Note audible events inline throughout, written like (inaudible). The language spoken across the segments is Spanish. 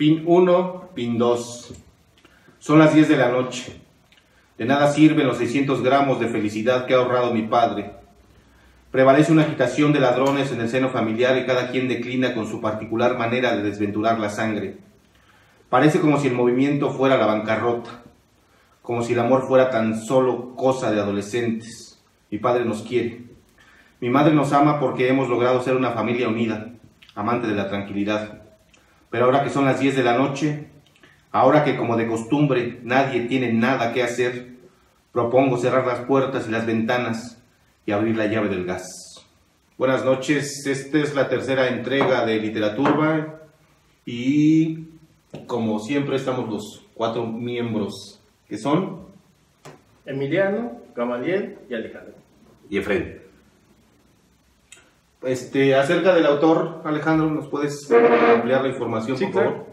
Pin 1, pin 2. Son las 10 de la noche. De nada sirven los 600 gramos de felicidad que ha ahorrado mi padre. Prevalece una agitación de ladrones en el seno familiar y cada quien declina con su particular manera de desventurar la sangre. Parece como si el movimiento fuera la bancarrota, como si el amor fuera tan solo cosa de adolescentes. Mi padre nos quiere. Mi madre nos ama porque hemos logrado ser una familia unida, amante de la tranquilidad. Pero ahora que son las 10 de la noche, ahora que como de costumbre nadie tiene nada que hacer, propongo cerrar las puertas y las ventanas y abrir la llave del gas. Buenas noches, esta es la tercera entrega de Literaturba y como siempre estamos los cuatro miembros que son Emiliano, Gamaliel y Alejandro. y Efraín. Este, acerca del autor, Alejandro, ¿nos puedes ampliar la información, Sí, por claro. favor?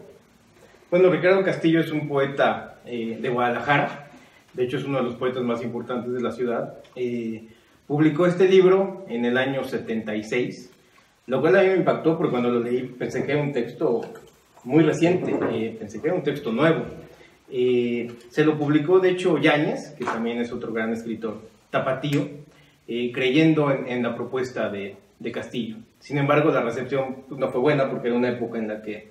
Bueno, Ricardo Castillo es un poeta eh, de Guadalajara, de hecho es uno de los poetas más importantes de la ciudad. Eh, publicó este libro en el año 76, lo cual a mí me impactó porque cuando lo leí pensé que era un texto muy reciente, eh, pensé que era un texto nuevo. Eh, se lo publicó de hecho Yáñez, que también es otro gran escritor, Tapatío, eh, creyendo en, en la propuesta de, de Castillo. Sin embargo, la recepción pues, no fue buena porque era una época en la que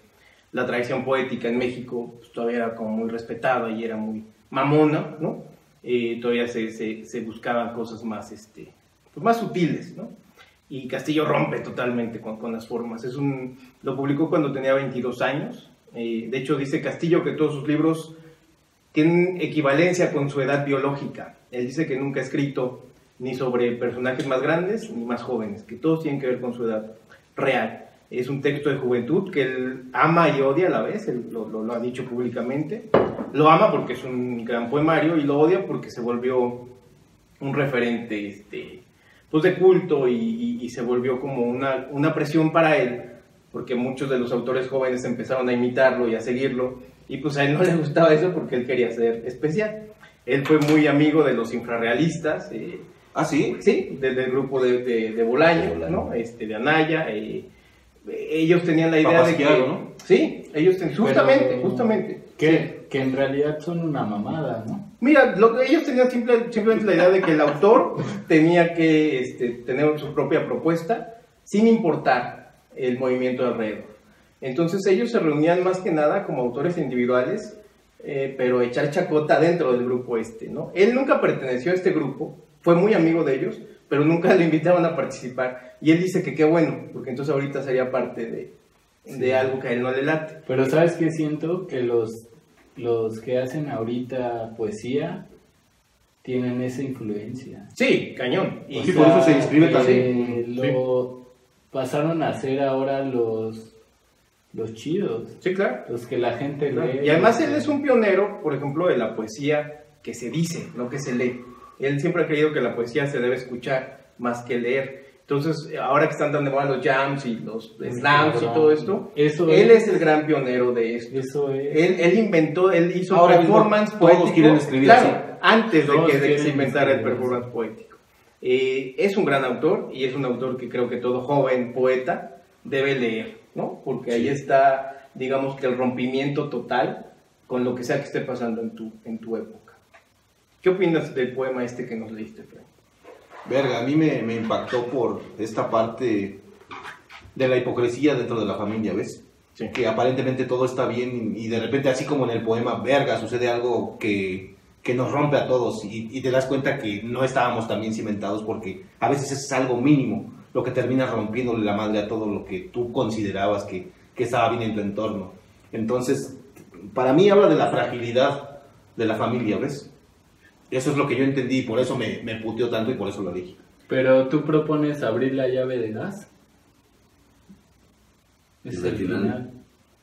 la tradición poética en México pues, todavía era como muy respetada y era muy mamona, ¿no? Eh, todavía se, se, buscaban cosas más, este, pues, más sutiles, ¿no? Y Castillo rompe totalmente con, con las formas. Es un, lo publicó cuando tenía 22 años. Eh, de hecho, dice Castillo que todos sus libros tienen equivalencia con su edad biológica. Él dice que nunca ha escrito ni sobre personajes más grandes ni más jóvenes, que todos tienen que ver con su edad real. Es un texto de juventud que él ama y odia a la vez, él lo, lo- lo ha dicho públicamente. Lo ama porque es un gran poemario y lo odia porque se volvió un referente este, pues de culto y, y- y se volvió como una, una presión para él, porque muchos de los autores jóvenes empezaron a imitarlo y a seguirlo, y pues a él no le gustaba eso porque él quería ser especial. Él fue muy amigo de los infrarrealistas, eh, Ah, sí. sí, del, del grupo de, de, de Bolaño, ¿no? Este, de Anaya. eh, ellos tenían la idea de que... ¿no? Sí, ellos ten- justamente, Pero- justamente. Que, que en realidad son una mamada, ¿no? Mira, lo que ellos tenían simple- simplemente la idea de que el autor tenía que este, tener su propia propuesta sin importar el movimiento de alrededor. Entonces ellos se reunían más que nada como autores individuales, eh, pero echar chacota dentro del grupo este, ¿no? Él nunca perteneció a este grupo, fue muy amigo de ellos, pero nunca (laughs) le invitaron a participar. Y él dice que qué bueno, porque entonces ahorita sería parte de, de algo que a él no le late. Pero ¿sabes qué siento? Que los, los que hacen ahorita poesía tienen esa influencia. Sí, cañón. Y Sí, por eso se inscribe que también. Lo pasaron a ser ahora los, los chidos, sí, claro. los que la gente Claro. lee. Y además él es un pionero, por ejemplo, de la poesía que se dice, no que se lee. Él siempre ha creído que la poesía se debe escuchar más que leer. Entonces, ahora que están tan de moda los jams y los slams y todo esto, Eso él es, es el gran pionero de esto. Eso es. Él, él inventó, él hizo Ahora performance mismo todos poético. quieren escribir claro, así. antes de Todos que, de que se inventara el performance poético. Eh, es un gran autor y es un autor que creo que todo joven poeta debe leer, ¿no? Porque ahí está, digamos que el rompimiento total con lo que sea que esté pasando en tu, en tu época. ¿Qué opinas del poema este que nos leíste, Frank? Verga, a mí me, me impactó por esta parte de la hipocresía dentro de la familia, ¿ves? Sí. Que aparentemente todo está bien y de repente, así como en el poema, verga, sucede algo que, que nos rompe a todos y, y te das cuenta que no estábamos tan bien cimentados porque a veces es algo mínimo lo que termina rompiéndole la madre a todo lo que tú considerabas que, que estaba bien en tu entorno. Entonces, para mí habla de la fragilidad de la familia, ¿ves? Eso es lo que yo entendí y por eso me, me puteó tanto y por eso lo dije. Pero tú propones abrir la llave de gas. Es el final. final.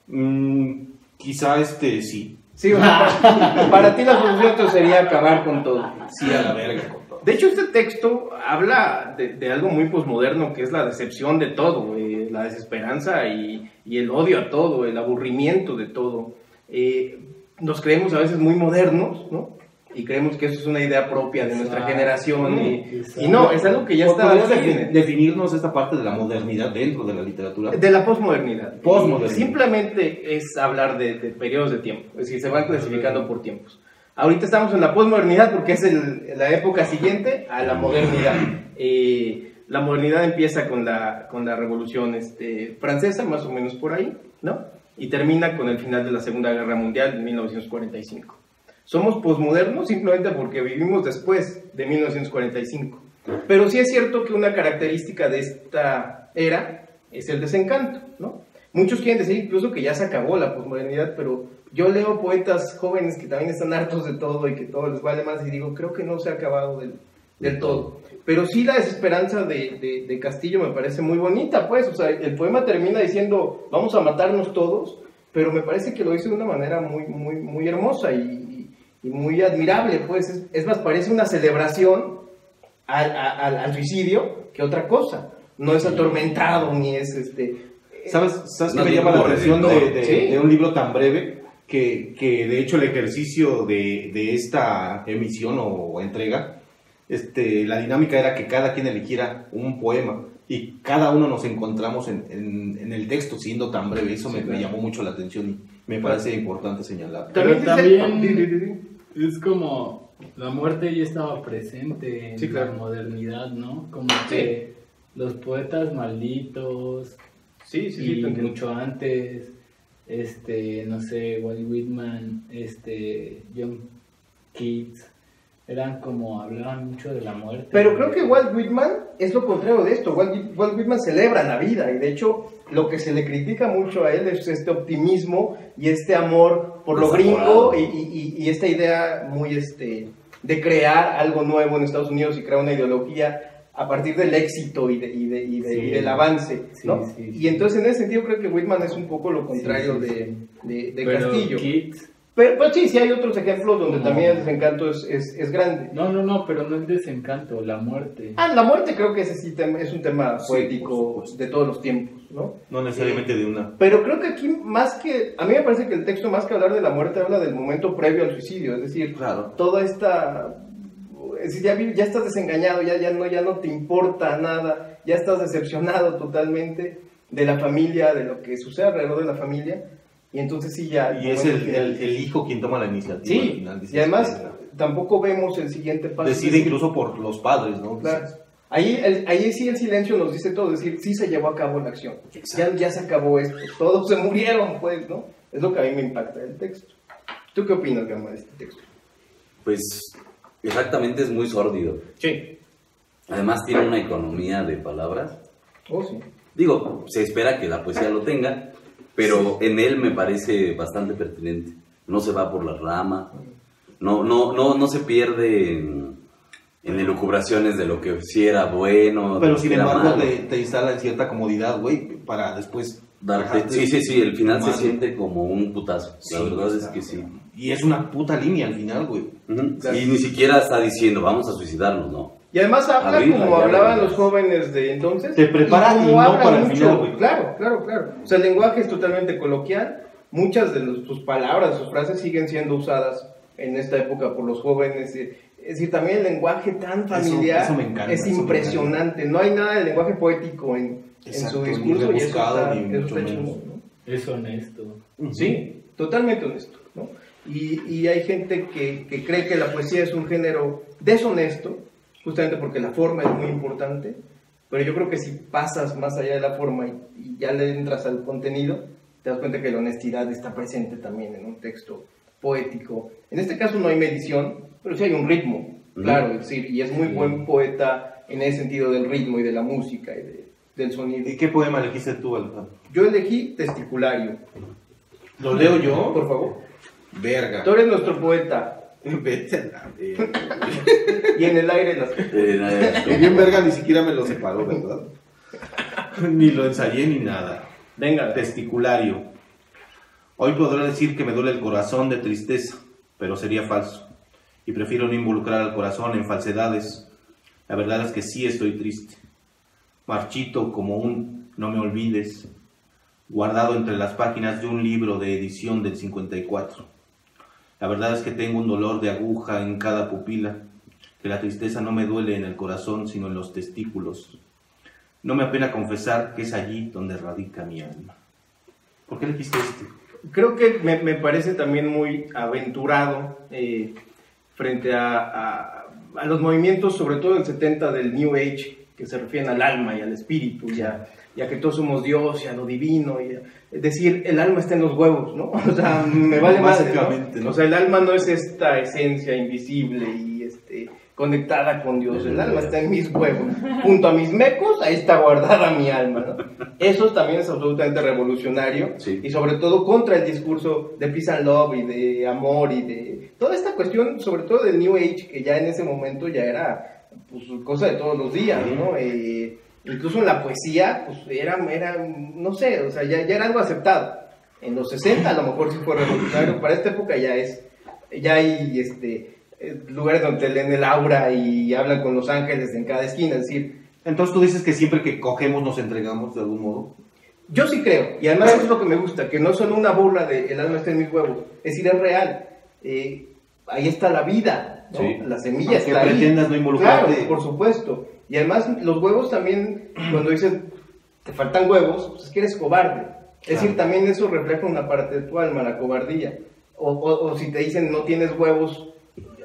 Mm, quizá este sí. Sí, o sea, (laughs) para, ti la solución sería acabar con todo. Sí, a la verga con todo. De hecho, este texto habla de, de algo muy posmoderno que es la decepción de todo, eh, la desesperanza y, y el odio a todo, el aburrimiento de todo. Eh, nos creemos a veces muy modernos, ¿no? Y creemos que eso es una idea propia de nuestra Exacto. generación y, y no, es algo que ya está ¿Podrías así defi- en- definirnos esta parte de la modernidad dentro de la literatura? de la posmodernidad. Posmodernidad. Simplemente es hablar de, de periodos de tiempo, es decir, se van clasificando por tiempos. Ahorita estamos en la posmodernidad porque es el- la época siguiente a la modernidad. Eh, la modernidad empieza con la, con la revolución este, francesa, más o menos por ahí, ¿no? Y termina con el final de la Segunda Guerra Mundial en 1945. Somos posmodernos simplemente porque vivimos después de 1945. Pero sí es cierto que una característica de esta era es el desencanto, ¿no? Muchos quieren decir incluso que ya se acabó la posmodernidad, pero yo leo poetas jóvenes que también están hartos de todo y que todo les vale más y digo, creo que no se ha acabado del, del todo. Pero sí la desesperanza de, de- de Castillo me parece muy bonita, pues, o sea, el poema termina diciendo, vamos a matarnos todos, pero me parece que lo dice de una manera muy, muy, muy hermosa y, y muy admirable, pues, es, es más, parece una celebración al, al- al suicidio que otra cosa. No es atormentado ni es este. ¿Sabes, sabes Más qué me llama la atención de, de- Sí. de un libro tan breve? Que, que de hecho el ejercicio de, de esta emisión o, entrega, este, la dinámica era que cada quien eligiera un poema y cada uno nos encontramos en, en- en el texto siendo tan breve. Eso me, me llamó mucho la atención y me parece importante señalar. Pero también- di- di. Es como la muerte ya estaba presente en Sí, claro. la modernidad, ¿no? Como Sí. que los poetas malditos Sí, y mucho antes, este, no sé, Walt Whitman, este, John Keats, eran como, hablaban mucho de la muerte. Pero creo que Walt Whitman es lo contrario de esto. Walt, Walt Whitman celebra la vida y de hecho lo que se le critica mucho a él es este optimismo y este amor por lo gringo y, y- y- y esta idea muy este de crear algo nuevo en Estados Unidos y crear una ideología a partir del éxito y, de- y de- y de- Sí. y del avance, ¿no? sí, y entonces en ese sentido creo que Whitman es un poco lo contrario de, de- de Pero Castillo. Pero, pero sí, sí hay otros ejemplos donde Como- también el desencanto es, es, es grande. no, no, no, pero no es desencanto, la muerte. Ah, la muerte creo que ese sí es un tema poético de todos los tiempos, ¿no? No necesariamente de una. Pero creo que aquí más que, a mí me parece que el texto más que hablar de la muerte habla del momento previo al suicidio, es decir, Claro. toda esta, es decir, ya, ya estás desengañado, ya, ya, no, ya no te importa nada, ya estás decepcionado totalmente de la familia, de lo que sucede alrededor de la familia, y entonces sí ya... Y es el, el- el hijo quien toma la iniciativa. al final, dices y además tampoco vemos el siguiente paso. decide incluso por los padres, ¿no? Claro. Ahí, el- ahí sí el silencio nos dice todo, es decir, sí se llevó a cabo la acción. Ya, ya se acabó esto, todos se murieron, pues, ¿no? Es lo que a mí me impacta del texto. ¿Tú qué opinas, Gama, de este texto? Pues exactamente es muy sórdido. Sí. Además tiene una economía de palabras. Oh, sí. Digo, se espera que la poesía lo tenga, pero en él me parece bastante pertinente. No se va por la rama, no, no, no, no se pierde en, en elucubraciones de lo que sí era bueno, Pero sin embargo te, te instala en cierta comodidad, güey, para después... Darte- sí, sí, sí, el final se siente como un putazo. Sí, la verdad es que sí. Y es una puta línea al final, güey. Ujú. Claro. Y ni siquiera está diciendo vamos a suicidarnos, no. Y además habla Abrirla, como hablaban los jóvenes de entonces. Te prepara como y no para el final, güey. Claro, claro, claro. O sea, el lenguaje es totalmente coloquial. Muchas de los- sus palabras, sus frases siguen siendo usadas en esta época por los jóvenes. eh, Es decir, también el lenguaje tan familiar eso me encanta, es eso me impresionante. No hay nada de lenguaje poético en, en Exacto, su ni discurso y eso está, ni eso está ¿no? Es honesto. Sí, totalmente honesto. ¿no? Y, y hay gente que, que cree que la poesía es un género deshonesto, justamente porque la forma es muy importante, pero yo creo que si pasas más allá de la forma y, y ya le entras al contenido, te das cuenta que la honestidad está presente también en un texto poético. En este caso no hay medición, pero sí hay un ritmo, claro, es decir, y es muy buen poeta en ese sentido del ritmo y de la música y de- del sonido. ¿Y qué poema elegiste tú, Alejandro? Yo elegí Testiculario, ¿Lo leo yo? por favor. Verga. Tú eres nuestro poeta. (laughs) (laughs) Y en el aire las... Y bien verga ni siquiera me lo separó, ¿verdad? (laughs) ni lo ensayé ni nada. Venga, Testiculario. Hoy podré decir que me duele el corazón de tristeza, pero sería falso. Y prefiero no involucrar al corazón en falsedades. La verdad es que sí estoy triste. Marchito como un no me olvides, guardado entre las páginas de un libro de edición del 54. La verdad es que tengo un dolor de aguja en cada pupila, que la tristeza no me duele en el corazón, sino en los testículos. No me apena confesar que es allí donde radica mi alma. ¿Por qué elegiste este? Creo que me, me parece también muy aventurado eh, frente a, a- a los movimientos, sobre todo del 70 del New Age, que se refieren al alma y al espíritu, y a, y a que todos somos Dios y a lo divino. Y a- es decir, el alma está en los huevos, ¿no? (laughs) O sea, me (laughs) vale más. Básicamente, ¿no? O sea, el alma no es esta esencia invisible y conectada con Dios. El alma está en mis huevos. Junto a mis mecos, ahí está guardada mi alma, ¿no? Eso también es absolutamente revolucionario Sí. y sobre todo contra el discurso de peace and love y de amor y de toda esta cuestión, sobre todo del New Age, que ya en ese momento ya era pues, cosa de todos los días, ¿no? Eh, incluso en la poesía, pues era, era, no sé, o sea, ya, ya era algo aceptado. En los 60 a lo mejor sí fue revolucionario, para esta época ya es, ya hay este, lugares donde leen el aura y hablan con los ángeles en cada esquina, es decir, Entonces tú dices que siempre que cogemos nos entregamos de algún modo. Yo sí creo, y además eso es lo que me gusta, que no es solo una burla de el alma está en mis huevos, es decir, es real. Eh, ahí está la vida, ¿no? Sí. la semilla Aunque está ahí. pretendas no involucrarte. Claro, por supuesto. Y además los huevos también, cuando dicen te faltan huevos, pues es que eres cobarde. Es decir, también eso refleja una parte de tu alma, la cobardía. O, o- o si te dicen no tienes huevos,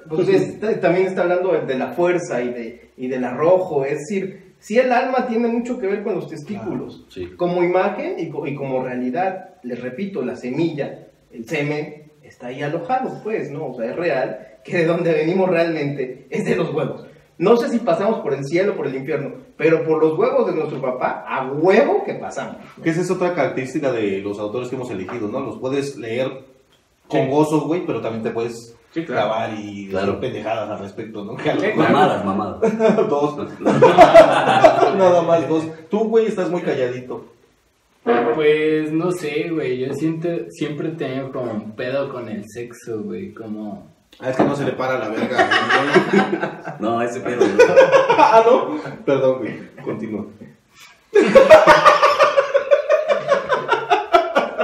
pues es- también está hablando de, de la fuerza y, de, y del arrojo. Es decir, sí el alma tiene mucho que ver con los testículos. Sí. Como imagen y, y como realidad, les repito, la semilla, el semen, está ahí alojado, pues, ¿no? O sea, es real que de donde venimos realmente es de los huevos. No sé si pasamos por el cielo o por el infierno, pero por los huevos de nuestro papá, a huevo que pasamos. Que esa es otra característica de los autores que hemos elegido, ¿no? Los puedes leer con Sí. gozo, güey, pero también te puedes Sí, claro. grabar y Claro. decir pendejadas al respecto, ¿no? Sí, Mamadas, mamadas. (laughs) dos. (laughs) Nada más dos. Tú, güey, estás muy calladito. Pues no sé, güey. Yo siento, siempre he tenido como un pedo con el sexo, güey. Como. Ah, es que no se le para la verga. güey. (laughs) No, ese pedo. ¿no? ah, no. Perdón, güey. Continúa.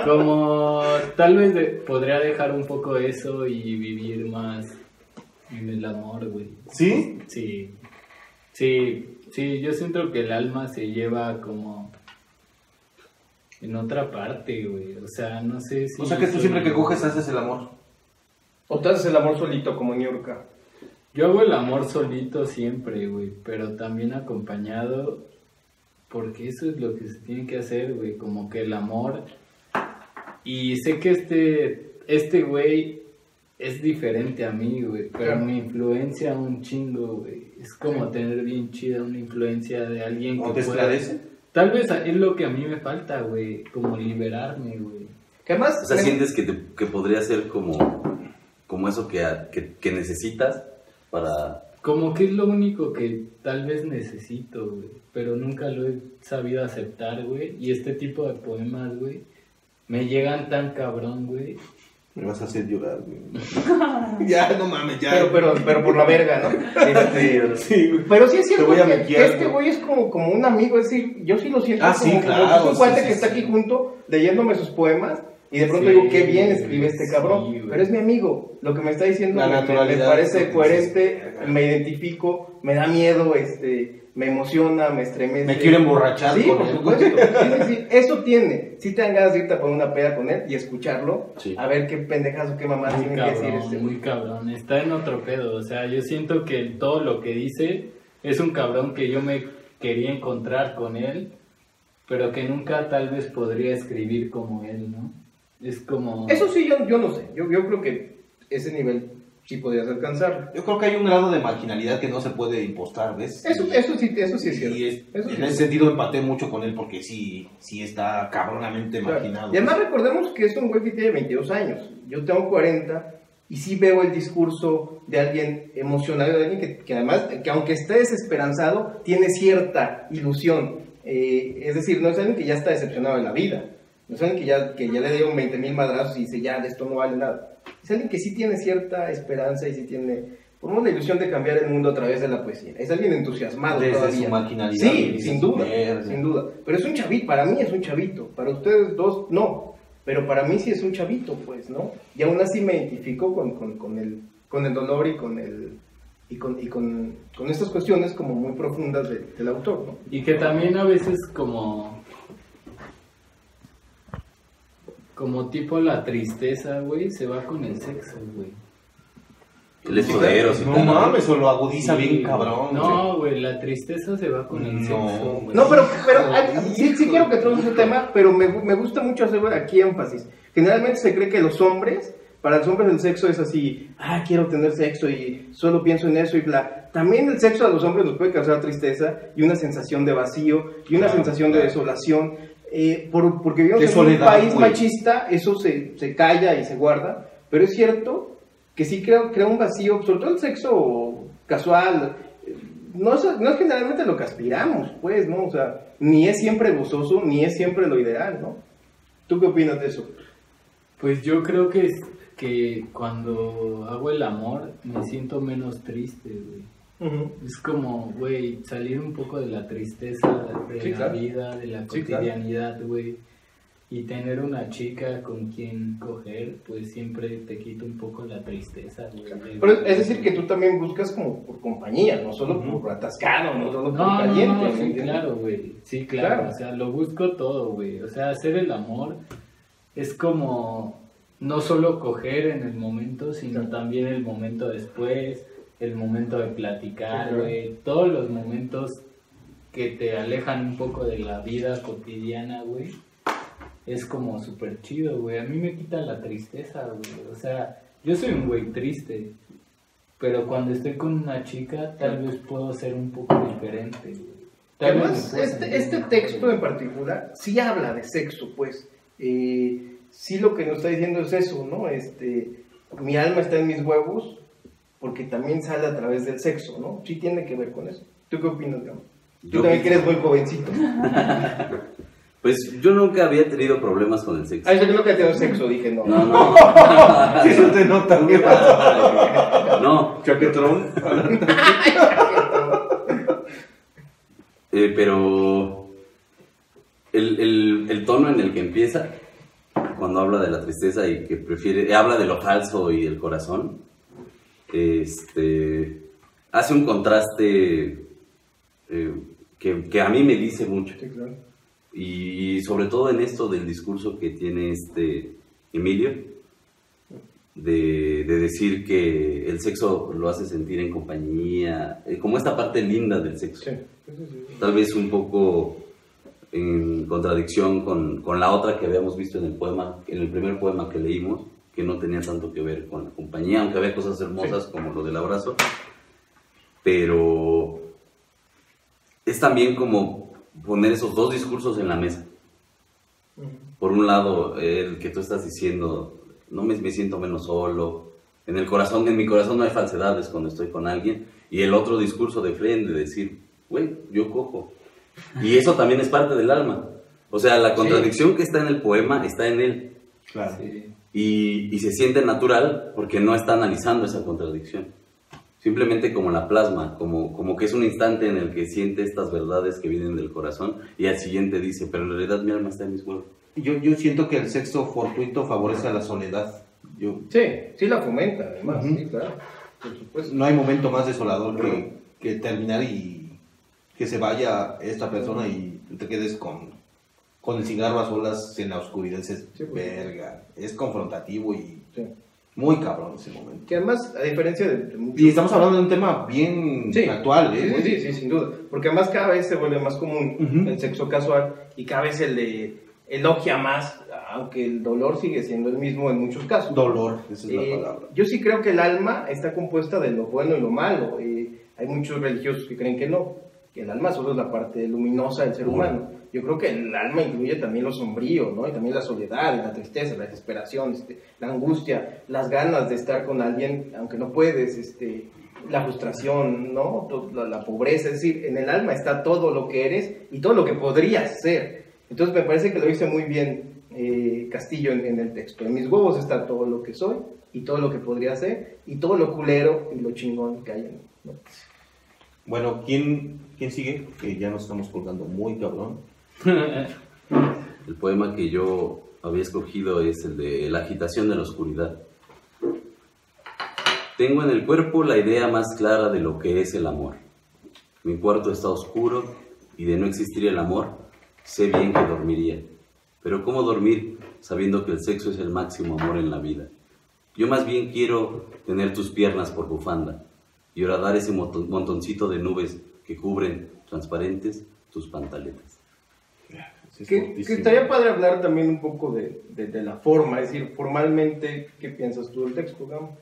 Como tal vez de- podría dejar un poco eso y vivir más en el amor, güey. ¿Sí? Sí. Sí, sí, yo siento que el alma se lleva como en otra parte, güey. O sea, no sé si. O sea que tú soy- siempre que coges haces el amor. O te haces el amor solito como Niurka. Yo hago el amor solito siempre, güey, pero también acompañado, porque eso es lo que se tiene que hacer, güey, como que el amor. Y sé que este, este güey es diferente a mí, güey, pero Claro. me influencia un chingo, güey. Es como tener bien chida una influencia de alguien ¿O que te pueda- esclarece? Tal vez es lo que a mí me falta, güey, como liberarme, güey. Que además, O sea, me- sientes que, te- que podría ser como, como eso que, que, que necesitas para... Como que es lo único que tal vez necesito, güey. Pero nunca lo he sabido aceptar, güey. Y este tipo de poemas, güey, me llegan tan cabrón, güey. Me vas a hacer llorar, güey. (laughs) ya, no mames, ya. pero, pero, pero por la verga, ¿no? Este, Sí, güey. Pero sí es cierto voy a que mequear, este güey. es como, como un amigo, es decir, yo sí lo siento Ah, como, sí, como claro, es un cuate sí, que está aquí junto leyéndome sus poemas y de pronto Sí, digo, qué bien escribe este cabrón, pero es mi amigo, lo que me está diciendo La me- me, parece coherente, me identifico, me da miedo, este, me emociona, me estremece. Me quiero emborrachar Sí, con por él. supuesto, (laughs) sí, sí, sí, eso tiene, si te dan ganas de irte a poner una peda con él y escucharlo, Sí. a ver qué pendejas o qué mamás tienen que decir cabrón, este muy cabrón. Está en otro pedo. O sea, yo siento que todo lo que dice es un cabrón que yo me quería encontrar con él, pero que nunca tal vez podría escribir como él, ¿no? Es como... Eso sí, yo, yo no sé. Yo, yo creo que ese nivel sí podrías alcanzar. Yo creo que hay un grado de marginalidad que no se puede impostar, ¿ves? Eso, Y- eso sí, eso sí es cierto. y es- Eso sí en es ese sentido empaté mucho con él porque sí, sí está cabronamente Claro. marginado. Y además recordemos que es un güey que tiene 22 años. Yo tengo 40 y sí veo el discurso de alguien emocionado, de alguien que, que además, que aunque esté desesperanzado, tiene cierta ilusión. Eh, es decir, no es alguien que ya está decepcionado de la vida. No es alguien que ya, que ya le dieron 20 mil madrazos y dice, ya, de esto no vale nada. Es alguien que sí tiene cierta esperanza y sí tiene, por una ilusión de cambiar el mundo a través de la poesía. Es alguien entusiasmado Desde todavía. su marginalidad, Sí, sin duda, sin duda. Pero es un chavito, para mí es un chavito, para ustedes dos no. pero para mí sí es un chavito, pues, ¿no? Y aún así me identifico con, con, con el, con el dolor y con el y con, y con, con estas cuestiones como muy profundas de- del autor, ¿no? Y que también a veces como... Como tipo la tristeza, güey, se va con el sexo, güey. El escudero, sí, No mames, o lo agudiza Sí, bien güey. cabrón. No, güey, la tristeza se va con el No. sexo, güey. No, pero, pero ah, sí, sí quiero que traigas ese tema, pero me, me gusta mucho hacer aquí énfasis. Generalmente se cree que los hombres, para los hombres el sexo es así, ah, quiero tener sexo y solo pienso en eso y bla. También el sexo a los hombres nos puede causar tristeza y una sensación de vacío y una Claro, sensación de claro. desolación. Eh, por- porque vivimos en soledad, un país machista, eso se, se calla y se guarda, pero es cierto que sí crea, crea un vacío, sobre todo el sexo casual, eh, no es, no es generalmente lo que aspiramos, pues, ¿no? O sea, ni es siempre gozoso, ni es siempre lo ideal, ¿no? ¿Tú qué opinas de eso? Pues yo creo que, que cuando hago el amor me siento menos triste, güey. Es como, güey, salir un poco de la tristeza de Sí, la claro. vida, de la Sí, claro. cotidianidad, güey. Y tener una chica con quien coger, pues siempre te quita un poco la tristeza, güey. Pero es decir que tú también buscas como por compañía, no solo por atascado, no solo por No, caliente. no, ¿me sí, claro, güey. Sí, claro. Claro. O sea, lo busco todo, güey. O sea, hacer el amor es como no solo coger en el momento, sino también el momento después, el momento de platicar, Sí, claro. güey. Todos los momentos que te alejan un poco de la vida cotidiana, güey. Es como súper chido, güey. A mí me quita la tristeza, güey. O sea, yo soy un güey triste. Pero cuando estoy con una chica, tal vez puedo ser un poco diferente, güey. Tal vez Además, puedo este, este texto en particular sí habla de sexo, pues. Eh, sí lo que nos está diciendo es eso, ¿no? Este, mi alma está en mis huevos porque también sale a través del sexo, ¿no? Sí tiene que ver con eso. ¿Tú qué opinas, Gama? Tú Yo también que eres muy jovencito. (laughs) Pues yo nunca había tenido problemas con el sexo. Ah, yo creo que tenido sexo, dije no. No, no. (laughs) Sí, eso te nota, güey. No, (laughs) Chaquetrón. eh, pero el, el, el tono en el que empieza, cuando habla de la tristeza y que prefiere, habla de lo falso y el corazón, este, hace un contraste eh, que, que a mí me dice mucho. Sí, claro. Y sobre todo en esto del discurso que tiene este Emilio, de, de decir que el sexo lo hace sentir en compañía, eh, como esta parte linda del sexo. Sí. Tal vez un poco en contradicción con, con la otra que habíamos visto en el poema, en el primer poema que leímos, que no tenía tanto que ver con la compañía, aunque había cosas hermosas como lo del abrazo, pero es también como poner esos dos discursos en la mesa. Por un lado, el que tú estás diciendo, no me, me siento menos solo, en el corazón, en mi corazón no hay falsedades cuando estoy con alguien, y el otro discurso de frente, de decir, güey, yo cojo. Y eso también es parte del alma. O sea, la contradicción que está en el poema está en él. Claro. Sí. Y, y se siente natural porque no está analizando esa contradicción. Simplemente como la plasma, como, como que es un instante en el que siente estas verdades que vienen del corazón y al siguiente dice, pero en realidad mi alma está en mis huevos. Yo, yo siento que el sexo fortuito favorece a la soledad. Yo, Sí, sí la fomenta, además, Ujú. sí, claro. Por supuesto. no hay momento más desolador que, que terminar y que se vaya esta persona y te quedes con, con el cigarro a solas en la oscuridad. Dices, Sí, pues. verga, es confrontativo y Sí. muy cabrón ese momento. Que además, a diferencia de, de muchos- Y estamos hablando de un tema bien Sí. actual, ¿eh? sí, sí, sin duda. Porque además cada vez se vuelve más común Ujú. el sexo casual y cada vez se le elogia más, aunque el dolor sigue siendo el mismo en muchos casos. Dolor, esa es la Eh, palabra. yo sí creo que el alma está compuesta de lo bueno y lo malo. Eh, hay muchos religiosos que creen que no, que el alma solo es la parte luminosa del ser humano. Yo creo que el alma incluye también lo sombrío, ¿no? Y también la soledad, la tristeza, la desesperación, este, la angustia, las ganas de estar con alguien, aunque no puedes, este, la frustración, ¿no? La, pobreza, es decir, en el alma está todo lo que eres y todo lo que podrías ser. Entonces me parece que lo dice muy bien eh, Castillo en, el texto. En mis huevos está todo lo que soy y todo lo que podría ser y todo lo culero y lo chingón que hay en mí. Bueno, ¿quién, ¿quién sigue? Que ya nos estamos colgando muy cabrón. (laughs) El poema que yo había escogido es el de la agitación de la oscuridad. Tengo en el cuerpo la idea más clara de lo que es el amor. Mi cuarto está oscuro y de no existir el amor, sé bien que dormiría. Pero ¿cómo dormir sabiendo que el sexo es el máximo amor en la vida? Yo más bien quiero tener tus piernas por bufanda y horadar ese monton- montoncito de nubes que cubren transparentes tus pantaletas. Es Que, que estaría padre hablar también un poco de, de- de la forma, es decir, formalmente, ¿qué piensas tú del texto, Gamo?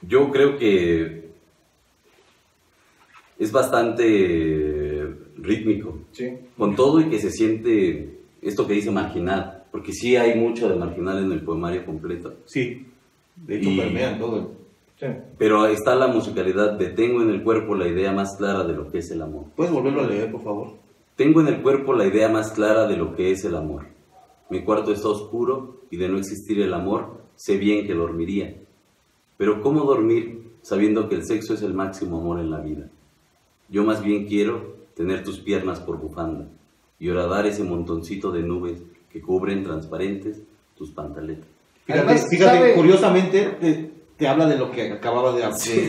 Yo creo que es bastante rítmico, Sí. con todo y que se siente esto que dice marginal, porque sí hay mucho de marginal en el poemario completo, Sí. De hecho, Y- permean todo. Sí. pero está la musicalidad de tengo en el cuerpo la idea más clara de lo que es el amor. ¿Puedes volverlo a leer, por favor? Tengo en el cuerpo la idea más clara de lo que es el amor. Mi cuarto está oscuro y de no existir el amor, sé bien que dormiría. Pero ¿cómo dormir sabiendo que el sexo es el máximo amor en la vida? Yo más bien quiero tener tus piernas por bufanda y horadar ese montoncito de nubes que cubren transparentes tus pantaletas. Fíjate, Además, fíjate curiosamente te, habla de lo que acababa de,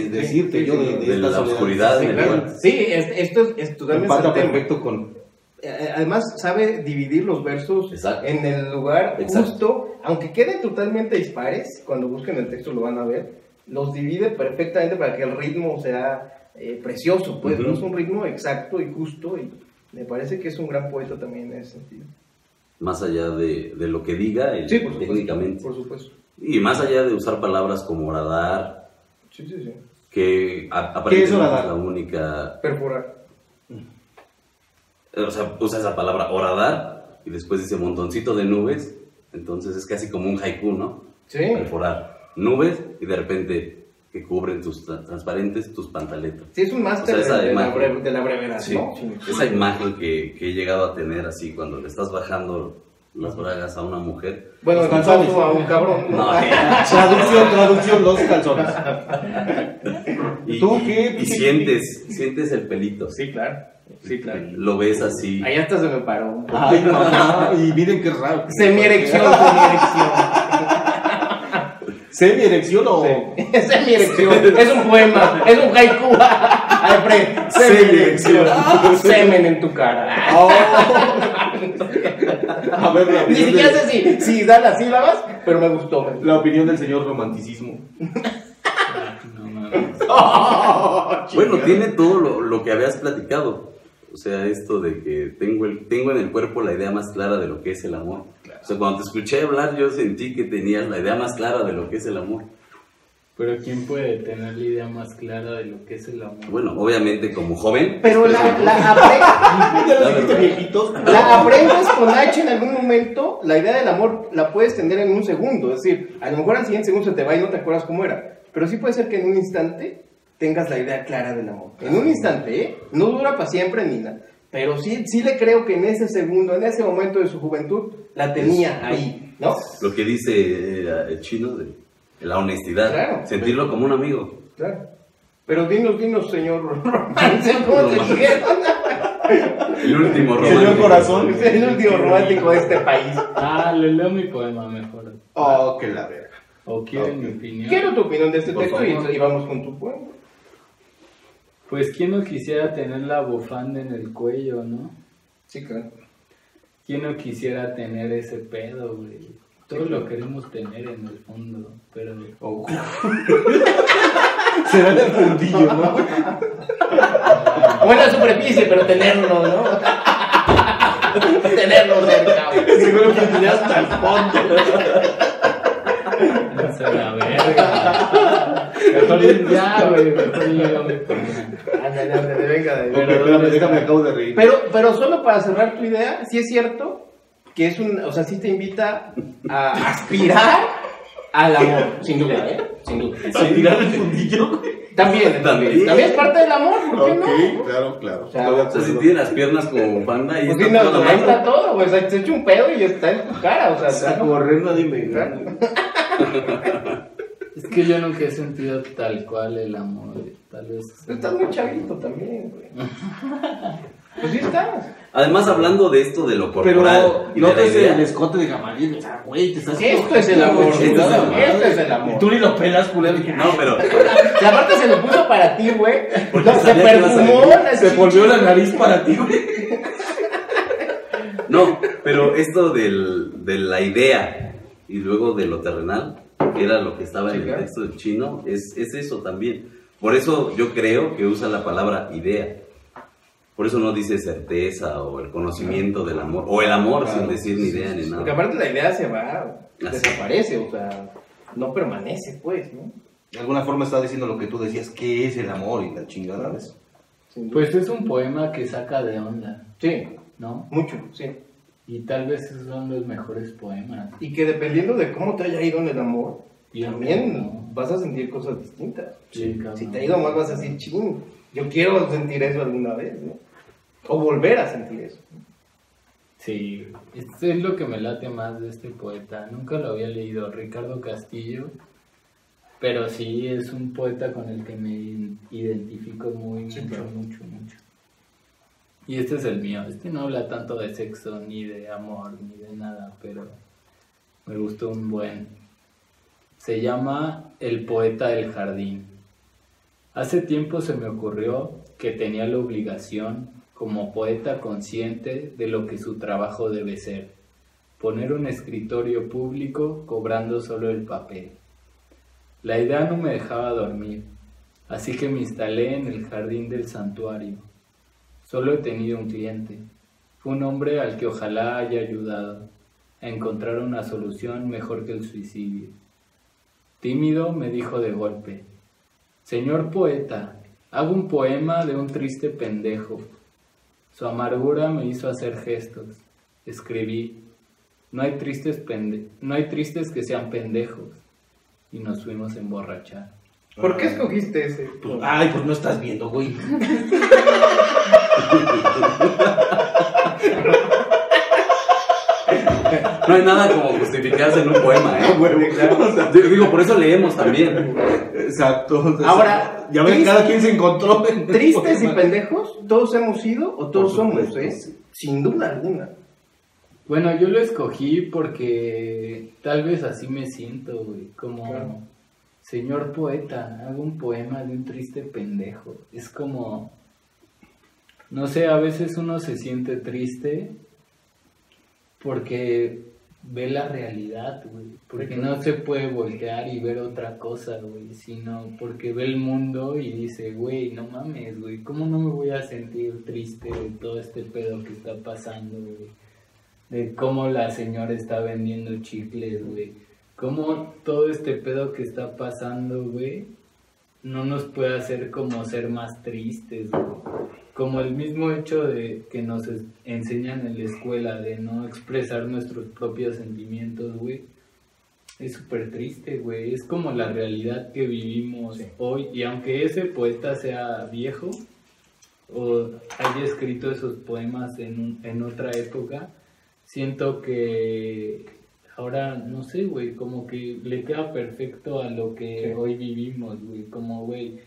decirte sí, yo, de, de De esta la soledad. oscuridad Sí, en el claro. cuerpo. Sí, es- esto es, es totalmente Empata perfecto con... Eh, Además, sabe dividir los versos Exacto. en el lugar Exacto. justo, aunque queden totalmente dispares, cuando busquen el texto lo van a ver, los divide perfectamente para que el ritmo sea eh, precioso, pues no es un ritmo exacto y justo, y me parece que es un gran poeta también en ese sentido. Más allá de, de lo que diga el- Sí, por supuesto. técnicamente. Por supuesto. Y más allá de usar palabras como horadar, Sí, sí, sí. que aparentemente horadar? es la única Perforar. Eh, o sea, usa esa palabra horadar y después dice montoncito de nubes, entonces es casi como un haiku, ¿no? Sí. Perforar nubes y de repente que cubren tus tra- transparentes tus pantaletas. Sí, es un máster O sea, esa de, de la de brevedad, Sí, ¿no? esa imagen que, que he llegado a tener así cuando le estás bajando las bragas a una mujer. Bueno, Los calzones. a un cabrón. ¿no? No, (laughs) Traducción, traducción, los calzones. y, ¿Tú qué? y sientes, sientes el pelito. Sí, claro. Sí, claro. Lo ves así. Ahí hasta se me paró. Ay, mamá, y miren qué raro. Semi-erección, semi-erección. ¿Semi-erección o...? (laughs) Semi-erección. Es un poema. Es un haiku. Alfred. Semi-erección. Semen en tu cara. Oh. (laughs) A ver, la Ni siquiera sé si, si da las sílabas, pero me gustó. la opinión del señor romanticismo. No mames. (laughs) Bueno, tiene todo lo, lo que habías platicado. O sea, esto de que tengo, el, tengo en el cuerpo la idea más clara de lo que es el amor. O sea, cuando te escuché hablar, yo sentí que tenías la idea más clara de lo que es el amor. Pero ¿quién puede tener la idea más clara de lo que es el amor? Bueno, obviamente como joven. Pero la, la, apre- (laughs) ¿Ya La viejitos? (laughs) la aprendes con H en algún momento. La idea del amor la puedes tener en un segundo. Es decir, a lo mejor al siguiente segundo se te va y no te acuerdas cómo era. Pero sí puede ser que en un instante tengas la idea clara del amor. En un instante, ¿eh? No dura para siempre ni nada. Pero sí, sí le creo que en ese segundo, en ese momento de su juventud, la tenía ahí, ¿no? Lo que dice eh, el chino de la honestidad. Claro. sentirlo como un amigo. Claro. Pero dinos, dinos, señor (laughs) Romance, ¿cómo te dijeron? El último Señor romántico. corazón. Es el último romántico de este país. Ah, le leo mi poema mejor. Oh, que la verga. ¿O quieren mi opinión? Quiero tu opinión de este Por texto favor. y vamos con tu poema. Pues quién no quisiera tener la bufanda en el cuello, ¿no? Sí, claro. ¿Quién no quisiera tener ese pedo, güey? Todos lo queremos tener en el fondo, pero... Oh. (laughs) Será en el fundillo, ¿no? Buena superficie, pero tenerlo, ¿no? tenerlo cerca. güey. Seguro que tenía hasta el fondo. No sé, la verga. Mejor ya, güey, mejor poema. Ándale, ándale, venga. Pero, ¿dónde déjame, acabo de reír. Pero, pero solo para cerrar tu idea, sí es cierto que es un, o sea, sí te invita a aspirar al amor, sin duda, ¿eh? Sin duda. ¿A tirar el fundillo? También, también. También. También es parte del amor, ¿por qué Ok, no? claro, claro. O sea, O sea, si tiene las piernas como panda y Pues está sí, no, toda la ahí está todo, güey. O sea, se echa un pedo y está en tu cara, o sea, A está- correr nadie me Claro. gana. (laughs) Es que yo nunca he sentido tal cual el amor. Tal vez... Pero estás muy chavito también, güey. (laughs) Pues sí está. Además, hablando de esto de lo Pero corporal y de la notas idea, el escote de Gamaliel. O sea, güey, te estás Esto es el amor. Esto es el amor. Esto es el amor. Y tú ni lo pelas, culero. No, pero Y aparte se lo puso para ti, güey. Porque Se perfumó la Se volvió la nariz para ti, güey. no, pero esto del, de la idea y luego de lo terrenal, que era lo que estaba en el texto del chino, es, es eso también. Por eso yo creo que usa la palabra idea. Por eso no dice certeza o el conocimiento del amor, o el amor sin decir ni idea ni Porque nada. aparte la idea se va, Así. desaparece, o sea, no permanece, pues, ¿no? De alguna forma está diciendo lo que tú decías, ¿qué es el amor y la chingada? ¿ves? Pues es un poema que saca de onda, sí, ¿no? mucho, sí. Y tal vez esos son los mejores poemas. Y que dependiendo de cómo te haya ido en el amor, Bien, también ¿no? vas a sentir cosas distintas. Sí, cabrón. Si te ha ido mal, vas a decir, ching, yo quiero sentir eso alguna vez, ¿no? O volver a sentir eso. Sí, esto es lo que me late más de este poeta. Nunca lo había leído, Ricardo Castillo, pero sí es un poeta con el que me identifico muy, Sí, mucho, claro. mucho, mucho. Y este es el mío. Este no habla tanto de sexo, ni de amor, ni de nada, pero me gustó un buen. Se llama El poeta del jardín. Hace tiempo se me ocurrió que tenía la obligación, como poeta consciente, de lo que su trabajo debe ser, poner un escritorio público cobrando solo el papel. La idea no me dejaba dormir, así que me instalé en el jardín del santuario. Solo he tenido un cliente. Fue un hombre al que ojalá haya ayudado a encontrar una solución mejor que el suicidio. Tímido me dijo de golpe, Señor poeta, hago un poema de un triste pendejo. Su amargura me hizo hacer gestos. Escribí, no hay tristes pende no hay tristes que sean pendejos. Y nos fuimos a emborrachar. ¿Por qué escogiste ese? Pues, ay, pues no estás viendo, güey. (laughs) No hay nada como justificarse en un poema, ¿eh? (laughs) O sea, Digo, por eso leemos también. Exacto. o sea, Ahora, ya ven, cada quien se encontró. en Tristes y pendejos, todos hemos sido o todos somos. ¿eh? Sin duda alguna. Bueno, yo lo escogí porque tal vez así me siento, güey, como Claro. señor poeta, hago un poema de un triste pendejo. Es como, no sé, a veces uno se siente triste porque ve la realidad, güey, porque no se puede voltear y ver otra cosa, güey, sino porque ve el mundo y dice, güey, no mames, güey, ¿cómo no me voy a sentir triste de todo este pedo que está pasando, güey? de cómo la señora está vendiendo chicles, güey. Cómo todo este pedo que está pasando, güey, no nos puede hacer como ser más tristes, güey. Como el mismo hecho de que nos enseñan en la escuela de no expresar nuestros propios sentimientos, güey. Es súper triste, güey. Es como la realidad que vivimos hoy. Y aunque ese poeta sea viejo o haya escrito esos poemas en, un- en otra época, siento que ahora, no sé, güey, como que le queda perfecto a lo que Sí. hoy vivimos, güey. Como, güey,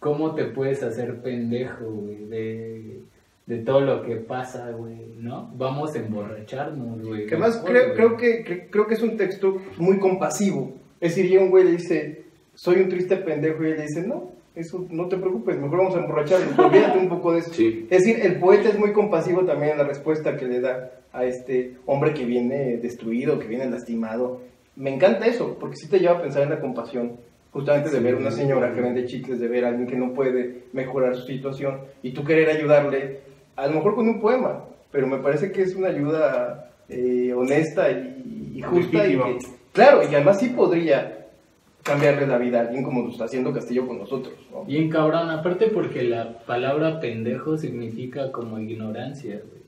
¿cómo te puedes hacer pendejo, güey? De, de todo lo que pasa, güey, ¿no? Vamos a emborracharnos, güey. Que mejor, creo, creo, que, cre- creo que es un texto muy compasivo. Es decir, un güey le dice, soy un triste pendejo, y él le dice, no, eso no te preocupes, mejor vamos a emborracharnos, (laughs) olvídate un poco de eso. Sí. Es decir, el poeta es muy compasivo también en la respuesta que le da a este hombre que viene destruido, que viene lastimado. Me encanta eso, porque sí te lleva a pensar en la compasión, justamente de ver una señora que vende chicles, de ver a alguien que no puede mejorar su situación y tú querer ayudarle, a lo mejor con un poema, pero me parece que es una ayuda eh, honesta y, y justa. Y que, claro, y además sí podría cambiarle la vida a alguien como lo está haciendo Castillo con nosotros. ¿no? Bien cabrón, aparte porque la palabra pendejo significa como ignorancia, güey.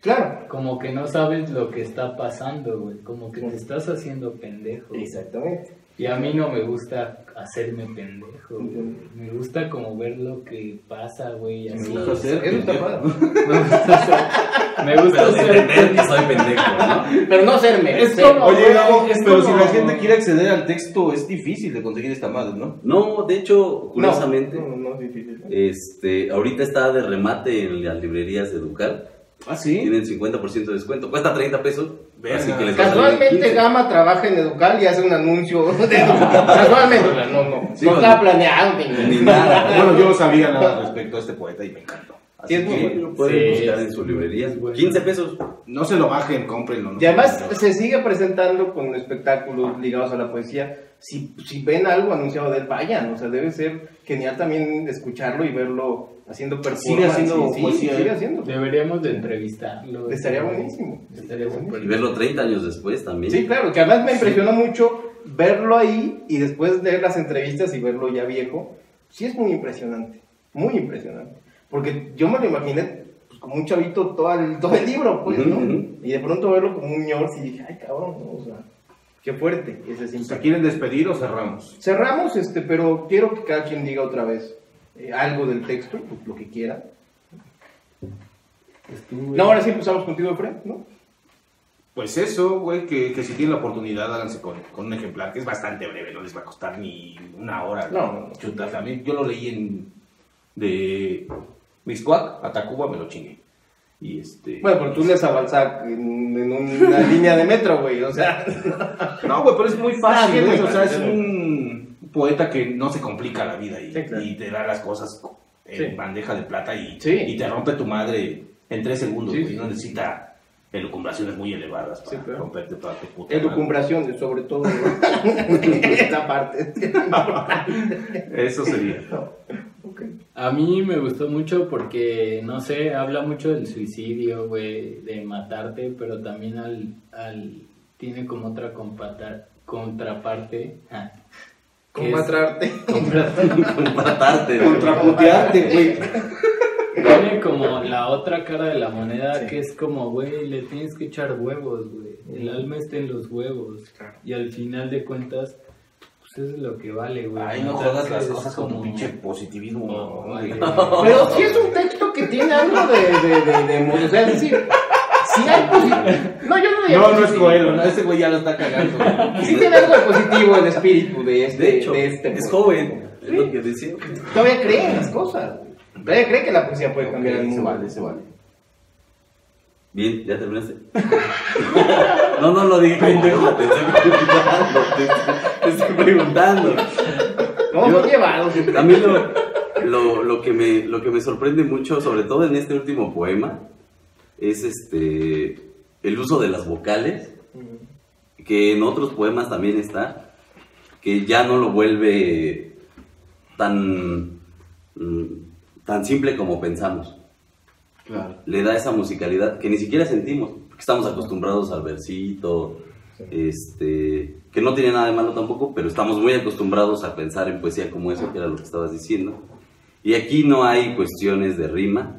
Claro. Como que no sabes lo que está pasando, güey. Como que te estás haciendo pendejo. Exactamente. Y a mí no me gusta hacerme pendejo. güey. Me gusta como ver lo que pasa, güey. Me Así. gusta ser está pendejo. Me gusta ser- Me gusta Pero ser entender que soy pendejo, ¿no? Pero no serme. Es ser- como- Oye, es pero como- si la gente quiere acceder al texto, es difícil de conseguir esta madre, ¿no? No, de hecho, curiosamente, No, no, no es difícil. este, ahorita está de remate en las librerías de Ducal. Ah, sí. Tienen 50% de descuento. Cuesta 30 pesos. Así que les Casualmente 15. Gama trabaja en Educal y hace un anuncio (laughs) de Casualmente, o sea, no, no. Sí, no estaba planeado ni, nada. (laughs) Bueno, yo no sabía nada respecto a este poeta y me encantó. Sí, Así es muy que bueno. Lo pueden Sí, buscar es- en su librería. es bueno. 15 pesos. no se lo bajen, cómprenlo. ¿no? Y además se sigue presentando con espectáculos ligados a la poesía. Si, si ven algo anunciado de él, vayan. O sea, debe ser genial también escucharlo y verlo haciendo performance. Sigue haciendo Sí, sí, poesía, sigue haciendo. Deberíamos de entrevistarlo. Estaría buenísimo. Estaría súper Y verlo 30 años después también. Sí, claro, que además me impresionó mucho verlo ahí y después leer las entrevistas y verlo ya viejo. Sí es muy impresionante, muy impresionante. Porque yo me lo imaginé pues, como un chavito todo el, todo el libro, pues, ¿no? Ujú, ujú. Y de pronto verlo como un ñor, y dije, ay, cabrón, ¿no? o sea, qué fuerte ese ¿Se quieren despedir o cerramos? Cerramos, este, pero quiero que cada quien diga otra vez eh, algo del texto, pues, lo que quiera. Estuve- No, ahora sí empezamos contigo, Fred, ¿no? Pues eso, güey, que, que si tienen la oportunidad, háganse con, con un ejemplar que es bastante breve, no les va a costar ni una hora. No, no, no. Chuta, también yo lo leí en. de. Miscuac a Tacuba, me lo chingué. Y este. Bueno, pero tú lees a Balzac en, en una (laughs) línea de metro, güey, o sea... (laughs) No, güey, pero es muy fácil, güey, O sea, es un poeta que no se complica la vida y, Sí, claro. y te da las cosas en Sí. bandeja de plata y, Sí. y te rompe tu madre en tres segundos, güey. No necesita elucumbraciones muy elevadas para Sí, claro. romperte toda tu puta madre. Elucumbraciones, sobre todo. (laughs) Esa parte. Eso sería. A mí me gustó mucho porque, no sé, habla mucho del suicidio, güey, de matarte, pero también al, al tiene como otra compata- contraparte. contra- Contratarte. ¿no? Contraputearte, güey. Tiene como la otra cara de la moneda Sí. que es como, güey, le tienes que echar huevos, güey. El alma está en los huevos. Claro. Y al final de cuentas, es lo que vale, güey. Ay, no jodas las cosas con como- pinche positivismo. Güey. (laughs) Pero sí es un texto que tiene algo de, de, de, de O sea, es decir, sí hay positivo. No, yo no llamo No, no es. Coelho, no, ese güey ya lo está cagando. güey. (laughs) Sí tiene algo de positivo el espíritu de este. De hecho, de este es joven. Es lo que decía. Todavía cree en las cosas. Todavía cree que la poesía puede cambiar el se vale, se vale. Bien, ¿ya terminaste? (laughs) No, no lo dije. Pendejo, te estoy. Te, (laughs) estoy preguntando. No, Yo- llevado. A mí lo, lo, lo que me, lo que me sorprende mucho, sobre todo en este último poema, es este el uso de las vocales, que en otros poemas también está, que ya no lo vuelve tan, mm, tan simple como pensamos. Claro. Le da esa musicalidad que ni siquiera sentimos, porque estamos acostumbrados al versito, este, que no tiene nada de malo tampoco, pero estamos muy acostumbrados a pensar en poesía como eso, que era lo que estabas diciendo. Y aquí no hay cuestiones de rima,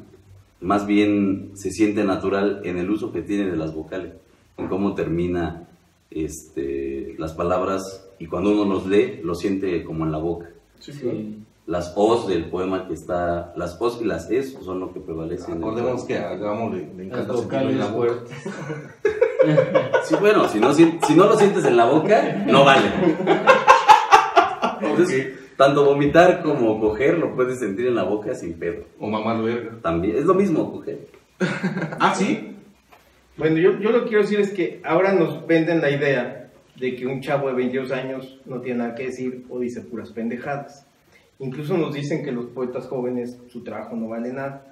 más bien se siente natural en el uso que tiene de las vocales, en cómo termina este, las palabras y cuando uno los lee, lo siente como en la boca. Sí. Las O's del poema que está, las O's y las Es son lo que prevalecen. en el Acordemos que a Gamo le, le Las encanta sentirlo en la boca. (laughs) Sí, bueno, si no, sien- si no lo sientes en la boca, no vale. Entonces, tanto vomitar como coger lo puedes sentir en la boca sin pedo. O mamá verga. También, es lo mismo coger. (laughs) Ah, sí. Bueno, yo, yo lo que quiero decir es que ahora nos venden la idea de que un chavo de 22 años no tiene nada que decir o dice puras pendejadas. Incluso nos dicen que los poetas jóvenes, su trabajo no vale nada.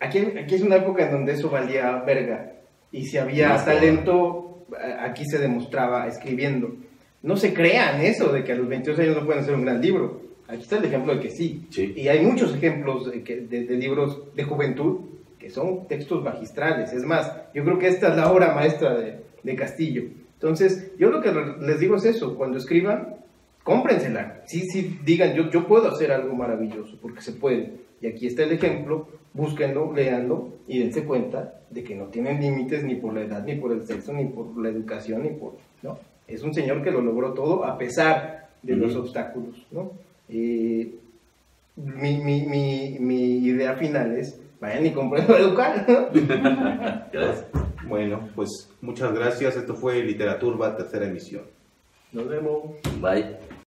Aquí, aquí es una época en donde eso valía verga. Y si había talento, a- aquí se demostraba escribiendo. No se crean eso de que a los 22 años no pueden hacer un gran libro. Aquí está el ejemplo de que sí. Sí. Y hay muchos ejemplos de, que- de- de libros de juventud que son textos magistrales. Es más, yo creo que esta es la obra maestra de, de Castillo. Entonces, yo lo que les digo es eso, cuando escriban, cómprensela. Sí, sí, digan, yo, yo puedo hacer algo maravilloso, porque se puede. Y aquí está el ejemplo, búsquenlo, léanlo y dense cuenta de que no tienen límites ni por la edad, ni por el sexo, ni por la educación, ni por... ¿no? Es un señor que lo logró todo a pesar de los obstáculos, ¿no? Eh, mi, mi, mi, mi idea final es, vayan y compren para educar. (laughs) Bueno, pues muchas gracias. Esto fue Literaturba, tercera emisión. Nos vemos. Bye.